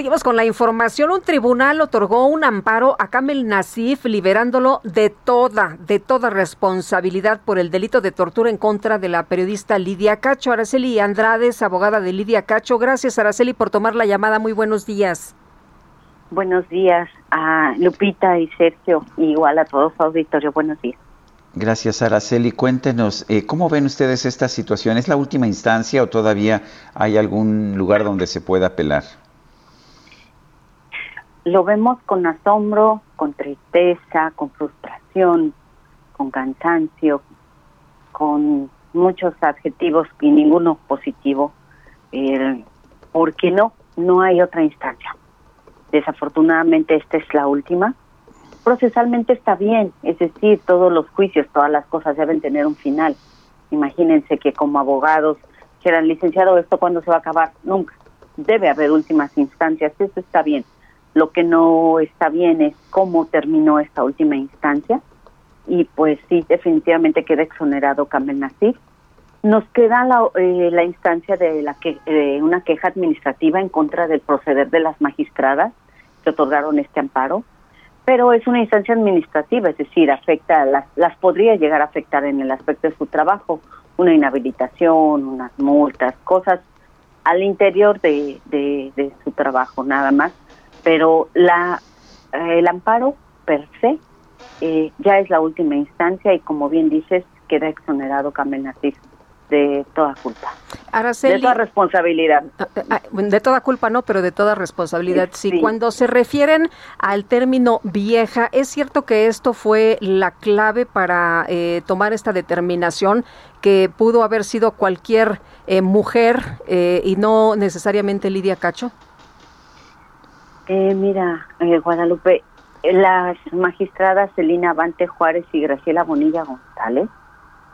Seguimos con la información. Un tribunal otorgó un amparo a Kamel Nasif, liberándolo de toda, de toda responsabilidad por el delito de tortura en contra de la periodista Lidia Cacho. Araceli Andrades, abogada de Lidia Cacho. Gracias, Araceli, por tomar la llamada. Muy buenos días. Buenos días a Lupita y Sergio, igual a todos su auditorio. Buenos días. Gracias, Araceli. Cuéntenos, eh, ¿cómo ven ustedes esta situación? ¿Es la última instancia o todavía hay algún lugar donde se pueda apelar? Lo vemos con asombro, con tristeza, con frustración, con cansancio, con muchos adjetivos y ninguno positivo, eh, porque no, no hay otra instancia. Desafortunadamente esta es la última. Procesalmente está bien, es decir, todos los juicios, todas las cosas deben tener un final. Imagínense que como abogados quieran licenciado esto cuando se va a acabar, nunca. Debe haber últimas instancias, eso está bien. Lo que no está bien es cómo terminó esta última instancia. Y pues sí, definitivamente queda exonerado Kamel Nasif. Nos queda la, eh, la instancia de la que de una queja administrativa en contra del proceder de las magistradas que otorgaron este amparo, pero es una instancia administrativa, es decir, afecta las las podría llegar a afectar en el aspecto de su trabajo, una inhabilitación, unas multas, cosas al interior de, de su trabajo nada más pero la eh, el amparo per se eh, ya es la última instancia y como bien dices queda exonerado Nasif de toda culpa. Araceli, de toda responsabilidad. De toda culpa no, pero de toda responsabilidad sí. sí. Cuando se refieren al término vieja, ¿es cierto que esto fue la clave para eh, tomar esta determinación que pudo haber sido cualquier eh, mujer eh, y no necesariamente Lidia Cacho? Eh, mira, eh, Guadalupe, las magistradas Celina Avante Juárez y Graciela Bonilla González,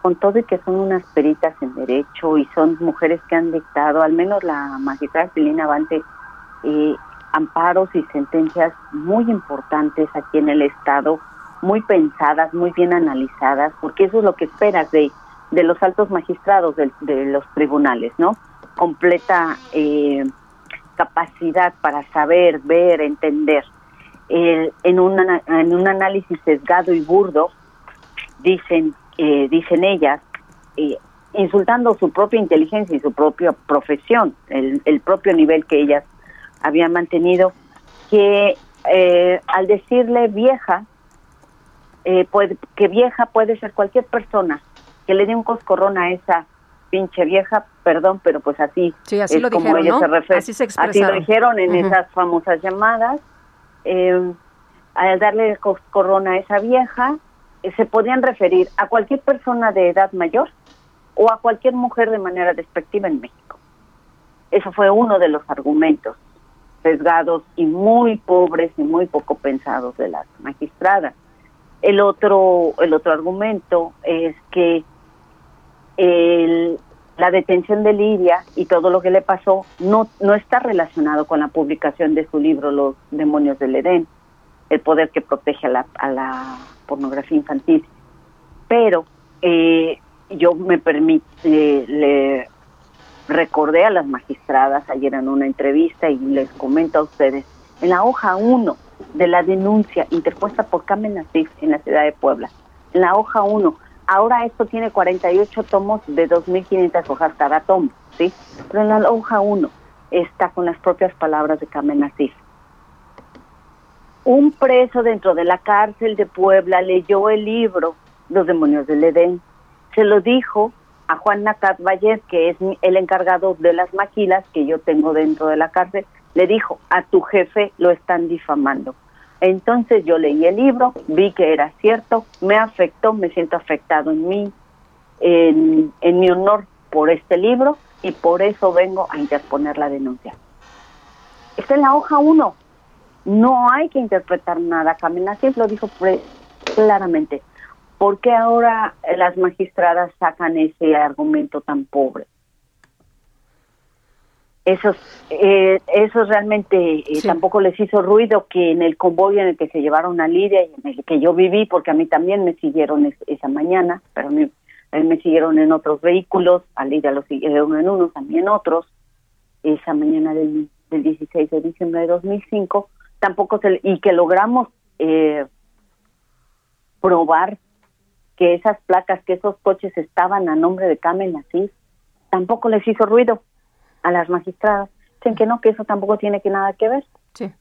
con todo y que son unas peritas en derecho y son mujeres que han dictado, al menos la magistrada Celina Avante, eh, amparos y sentencias muy importantes aquí en el Estado, muy pensadas, muy bien analizadas, porque eso es lo que esperas de, de los altos magistrados de, de los tribunales, ¿no? Completa eh, capacidad para saber, ver, entender. En, una, en un análisis sesgado y burdo, dicen, eh, dicen ellas, eh, insultando su propia inteligencia y su propia profesión, el, el propio nivel que ellas habían mantenido, que eh, al decirle vieja, eh, que vieja puede ser cualquier persona que le dé un coscorrón a esa pinche vieja, perdón, pero pues así, sí, así es lo como dijeron, ¿no? se refieren. Así se Así lo dijeron en esas famosas llamadas. Eh, al darle coscorrón a esa vieja, eh, se podían referir a cualquier persona de edad mayor o a cualquier mujer de manera despectiva en México. Eso fue uno de los argumentos sesgados y muy pobres y muy poco pensados de las magistradas. El otro, el otro argumento es que el, la detención de Lidia y todo lo que le pasó no, no está relacionado con la publicación de su libro Los demonios del Edén, el poder que protege a la, a la pornografía infantil. Pero eh, yo me permite, eh, le recordé a las magistradas ayer en una entrevista y les comento a ustedes, en la hoja 1 de la denuncia interpuesta por Carmen Nasif en la ciudad de Puebla, en la hoja 1, ahora esto tiene 48 tomos de 2.500 hojas cada tomo, ¿sí? Pero en la hoja 1 está con las propias palabras de Carmen Nasif. Un preso dentro de la cárcel de Puebla leyó el libro Los demonios del Edén. Se lo dijo a Juan Nacat Valles, que es el encargado de las maquilas que yo tengo dentro de la cárcel, le dijo, a tu jefe lo están difamando. Entonces yo leí el libro, vi que era cierto, me afectó, me siento afectado en mí, en, mi honor por este libro y por eso vengo a interponer la denuncia. está en la hoja 1. No hay que interpretar nada. Carmen así lo dijo claramente. ¿Por qué ahora las magistradas sacan ese argumento tan pobre? Esos, eh, eso realmente eh, tampoco les hizo ruido que en el convoy en el que se llevaron a Lidia y en el que yo viví, porque a mí también me siguieron esa mañana, pero a mí, me siguieron en otros vehículos, a Lidia lo siguieron en unos, a mí en otros, esa mañana del, del 16 de diciembre de 2005, tampoco se, y que logramos eh, probar que esas placas, que esos coches estaban a nombre de Carmen así, tampoco les hizo ruido a las magistradas. Dicen que no, que eso tampoco tiene que nada que ver.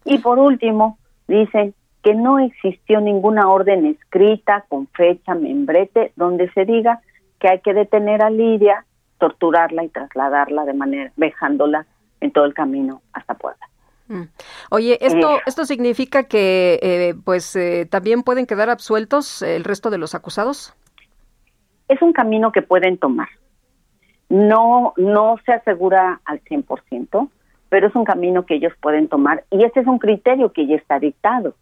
Y por último, dicen que no existió ninguna orden escrita con fecha, membrete, donde se diga que hay que detener a Lidia, torturarla y trasladarla de manera, dejándola en todo el camino hasta Puebla. Mm. Oye, esto eh. esto significa que eh, pues eh, también pueden quedar absueltos el resto de los acusados. Es un camino que pueden tomar. No no se asegura al 100%, pero es un camino que ellos pueden tomar y ese es un criterio que ya está dictado.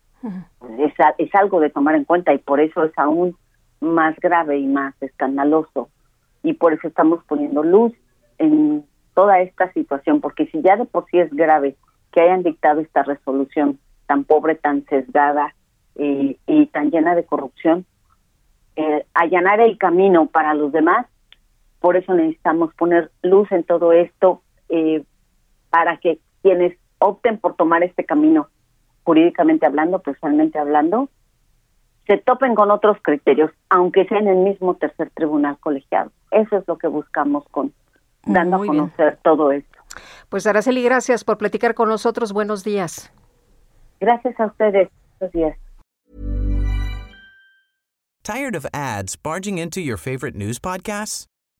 es, es algo de tomar en cuenta y por eso es aún más grave y más escandaloso y por eso estamos poniendo luz en toda esta situación, porque si ya de por sí es grave que hayan dictado esta resolución tan pobre, tan sesgada eh, y tan llena de corrupción, eh, allanar el camino para los demás. Por eso necesitamos poner luz en todo esto eh, para que quienes opten por tomar este camino, jurídicamente hablando, personalmente hablando, se topen con otros criterios, aunque sea en el mismo tercer tribunal colegiado. Eso es lo que buscamos con dando a conocer todo esto. Pues Araceli, gracias por platicar con nosotros. Buenos días. Gracias a ustedes. Buenos días. Tired of ads barging into your favorite news podcasts?